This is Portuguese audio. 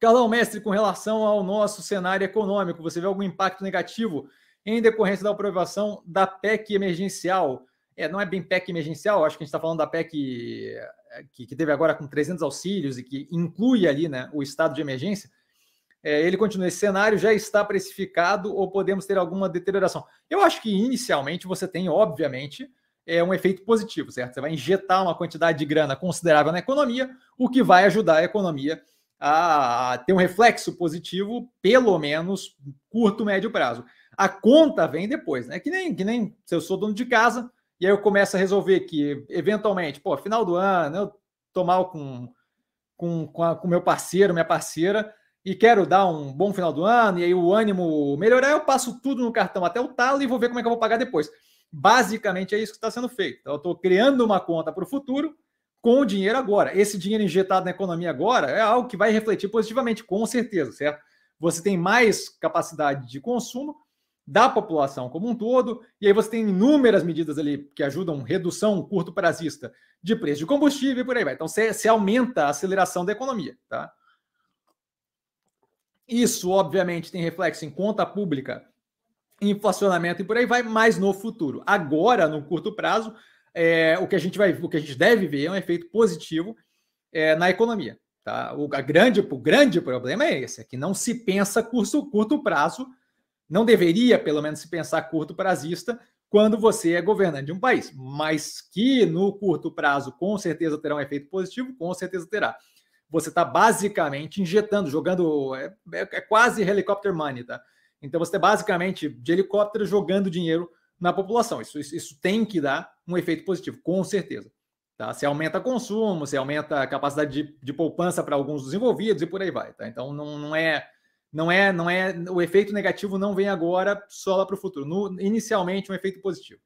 Carlão, mestre, com relação ao nosso cenário econômico, você vê algum impacto negativo em decorrência da aprovação da PEC emergencial? É, não é bem PEC emergencial, acho que a gente está falando da PEC eh, que, que, teve agora com 300 auxílios e que inclui ali né, o estado de emergência. É, ele continua, esse cenário já está precificado ou podemos ter alguma deterioração? Eu acho que inicialmente você tem, obviamente, é um efeito positivo, certo? Você vai injetar uma quantidade de grana considerável na economia, o que vai ajudar a economia a ter um reflexo positivo, pelo menos curto, médio prazo. A conta vem depois, né? Que nem, que nem se eu sou dono de casa e aí eu começo a resolver que, eventualmente, pô, final do ano, eu tô mal com com, com, a, com meu parceiro, minha parceira, e quero dar um bom final do ano, e aí o ânimo melhorar, eu passo tudo no cartão até o talo e vou ver como é que eu vou pagar depois. Basicamente é isso que está sendo feito. Então, eu estou criando uma conta para o futuro com o dinheiro agora. Esse dinheiro injetado na economia agora é algo que vai refletir positivamente, com certeza, certo? Você tem mais capacidade de consumo da população como um todo, e aí você tem inúmeras medidas ali que ajudam redução curto prazista de preço de combustível e por aí vai. Então você, aumenta a aceleração da economia, tá? Isso, obviamente, tem reflexo em conta pública, inflacionamento e por aí vai, mais no futuro. Agora, no curto prazo, é, o que a gente vai, o que a gente deve ver é um efeito positivo é, na economia. Tá? O, grande, o grande problema é esse, é que não se pensa curto, curto prazo, não deveria, pelo menos, se pensar curto prazista quando você é governante de um país, mas que no curto prazo com certeza terá um efeito positivo, com certeza terá. Você está basicamente injetando, jogando, é, é, é quase helicopter money, tá? Então você está basicamente de helicóptero jogando dinheiro na população. Isso, isso, isso, tem que dar um efeito positivo, com certeza. Tá? Se aumenta consumo, se aumenta a capacidade de, de poupança para alguns dos envolvidos e por aí vai. Tá? Então não, não é. Não é, não é, o efeito negativo não vem agora só lá para o futuro. No, inicialmente, um efeito positivo.